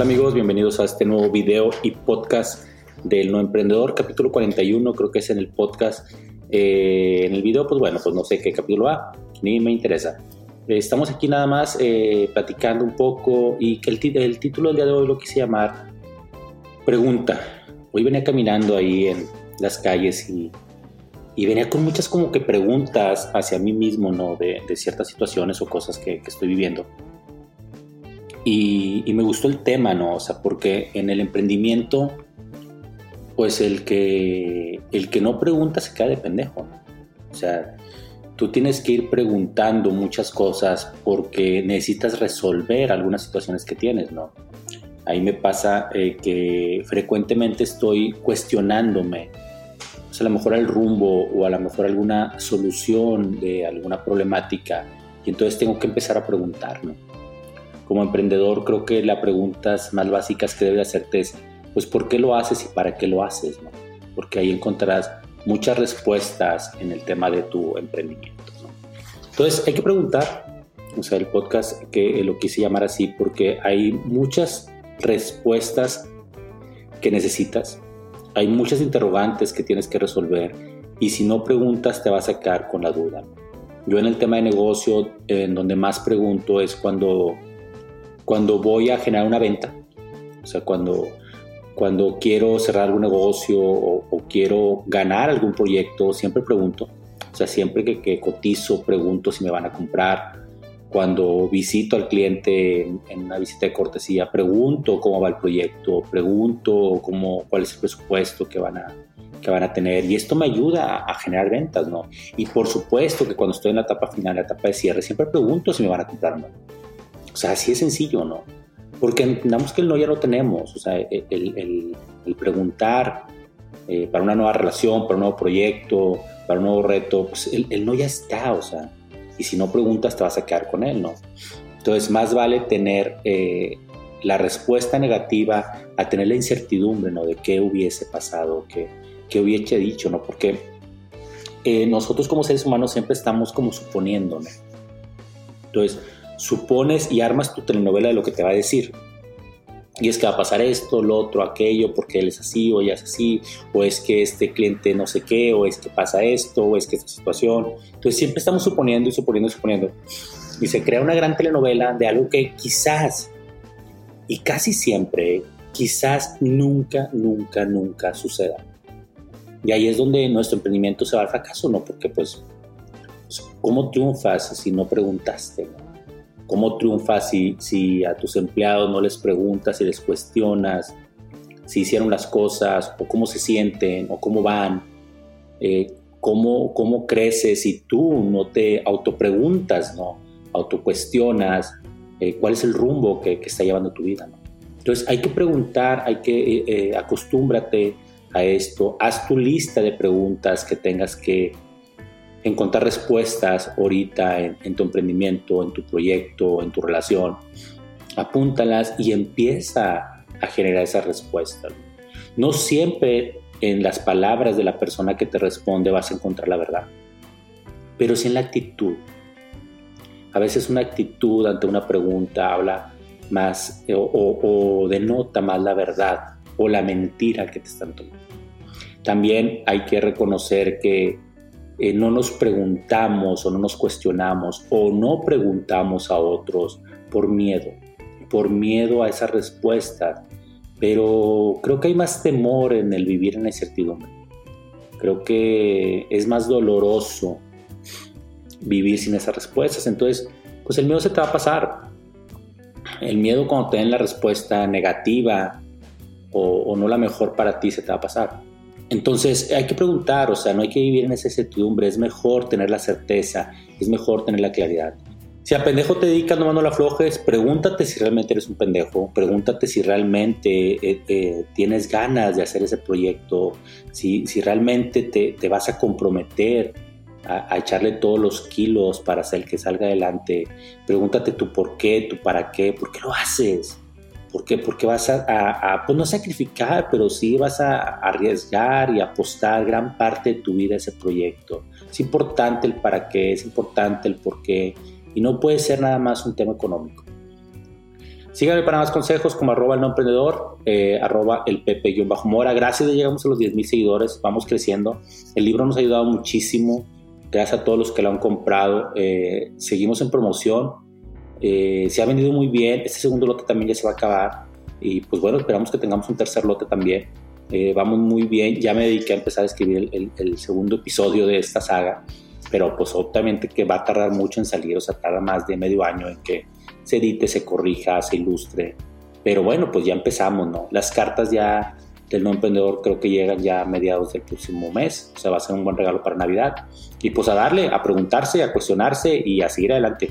Amigos? Bienvenidos a este nuevo video y podcast del No Emprendedor, capítulo 41, creo que es en el podcast. Eh, en el video, pues bueno, pues no sé qué capítulo va, ni me interesa. estamos aquí nada más eh, platicando un poco y que el, el, título del día de hoy lo quise llamar Pregunta. Hoy venía caminando ahí en las calles y, y venía con muchas como que preguntas hacia mí mismo, ¿no? De, de ciertas situaciones o cosas que, que estoy viviendo. Y, me gustó el tema, ¿no? O sea, porque en el emprendimiento, pues el que, el que no pregunta se queda de pendejo, ¿no? O sea, tú tienes que ir preguntando muchas cosas porque necesitas resolver algunas situaciones que tienes, ¿no? Ahí me pasa eh, que frecuentemente estoy cuestionándome, o sea, a lo mejor el rumbo o a lo mejor alguna solución de alguna problemática, y entonces tengo que empezar a preguntar, ¿no? Como emprendedor creo que las preguntas más básicas que debes hacerte es, pues, ¿por qué lo haces y para qué lo haces? Porque ahí encontrarás muchas respuestas en el tema de tu emprendimiento. Entonces, hay que preguntar, o sea, el podcast que lo quise llamar así porque hay muchas respuestas que necesitas, hay muchas interrogantes que tienes que resolver y si no preguntas te vas a quedar con la duda. Yo en el tema de negocio, en donde más pregunto es cuando cuando voy a generar una venta, o sea, cuando, cuando quiero cerrar algún negocio o, quiero ganar algún proyecto, siempre pregunto, o sea, siempre que, que, cotizo, pregunto si me van a comprar. Cuando visito al cliente en, una visita de cortesía, pregunto cómo va el proyecto, pregunto cómo, cuál es el presupuesto que van a, que van a tener y esto me ayuda a, generar ventas, ¿no? Y por supuesto que cuando estoy en la etapa final, la etapa de cierre, siempre pregunto si me van a comprar o no. O sea, así es sencillo, ¿no? Porque entendamos que el no ya lo tenemos. O sea, el, preguntar eh, para una nueva relación, para un nuevo proyecto, para un nuevo reto, pues el, no ya está, o sea. Y si no preguntas, te vas a quedar con él, ¿no? Entonces, más vale tener eh, la respuesta negativa a tener la incertidumbre, ¿no? De qué hubiese pasado, qué, qué hubiese dicho, ¿no? Porque eh, nosotros como seres humanos siempre estamos como suponiendo, ¿no? Entonces, supones y armas tu telenovela de lo que te va a decir. Y es que va a pasar esto, lo otro, aquello, porque él es así o ella es así, o es que este cliente no sé qué, o es que pasa esto, o es que esta situación. Entonces siempre estamos suponiendo y suponiendo y suponiendo. Y se crea una gran telenovela de algo que quizás, y casi siempre, quizás nunca, nunca, nunca suceda. Y ahí es donde nuestro emprendimiento se va al fracaso, ¿no? Porque pues, pues ¿cómo triunfas si no preguntaste? ¿no? Cómo triunfas si, si a tus empleados no les preguntas y les cuestionas si hicieron las cosas o cómo se sienten o cómo van, eh, cómo, cómo creces si tú no te autopreguntas, ¿no? autocuestionas eh, cuál es el rumbo que, está llevando tu vida. Entonces hay que preguntar, hay que eh, acostúmbrate a esto, haz tu lista de preguntas que tengas que encontrar respuestas ahorita en, tu emprendimiento, en tu proyecto, en tu relación. Apúntalas y empieza a generar esas respuestas. No siempre en las palabras de la persona que te responde vas a encontrar la verdad, pero sí en la actitud. A veces una actitud ante una pregunta habla más o, o denota más la verdad o la mentira que te están tomando. También hay que reconocer que eh, no nos preguntamos o no nos cuestionamos o no preguntamos a otros por miedo, por miedo a esa respuesta. Pero creo que hay más temor en el vivir en la incertidumbre. Creo que es más doloroso vivir sin esas respuestas. Entonces, pues el miedo se te va a pasar. El miedo cuando te den la respuesta negativa o, o no la mejor para ti se te va a pasar. Entonces hay que preguntar, o sea, no hay que vivir en esa incertidumbre, es mejor tener la certeza, es mejor tener la claridad. Si a pendejo te dedicas, no no la aflojes, pregúntate si realmente eres un pendejo, pregúntate si realmente eh, eh, tienes ganas de hacer ese proyecto, si, si realmente te, te vas a comprometer a, echarle todos los kilos para hacer que salga adelante. Pregúntate tu por qué, tu para qué, por qué lo haces. ¿Por qué? Porque vas a, pues no sacrificar, pero sí vas a arriesgar y apostar gran parte de tu vida a ese proyecto. Es importante el para qué, es importante el por qué, y no puede ser nada más un tema económico. Síganme para más consejos como arroba el no emprendedor, eh, arroba el pepe-mora. Gracias, ya llegamos a los 10.000 seguidores, vamos creciendo. El libro nos ha ayudado muchísimo gracias a todos los que lo han comprado. Eh, seguimos en promoción. Eh, se ha vendido muy bien. Este segundo lote también ya se va a acabar. Y pues bueno, esperamos que tengamos un tercer lote también. Eh, vamos muy bien. Ya me dediqué a empezar a escribir el, segundo episodio de esta saga. Pero pues obviamente que va a tardar mucho en salir. O sea, tarda más de medio año en que se edite, se corrija, se ilustre. Pero bueno, pues ya empezamos, ¿no? Las cartas ya del no emprendedor creo que llegan ya a mediados del próximo mes. O sea, va a ser un buen regalo para Navidad. Y pues a darle, a preguntarse, a cuestionarse y a seguir adelante.